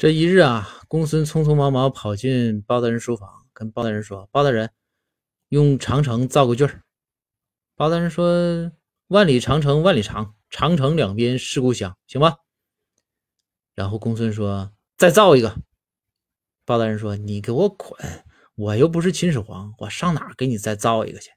这一日啊公孙匆匆忙忙跑进包大人书房跟包大人说包大人用长城造个句儿。包大人说万里长城万里长长城两边是故乡行吧然后公孙说再造一个。包大人说你给我滚我又不是秦始皇我上哪给你再造一个去？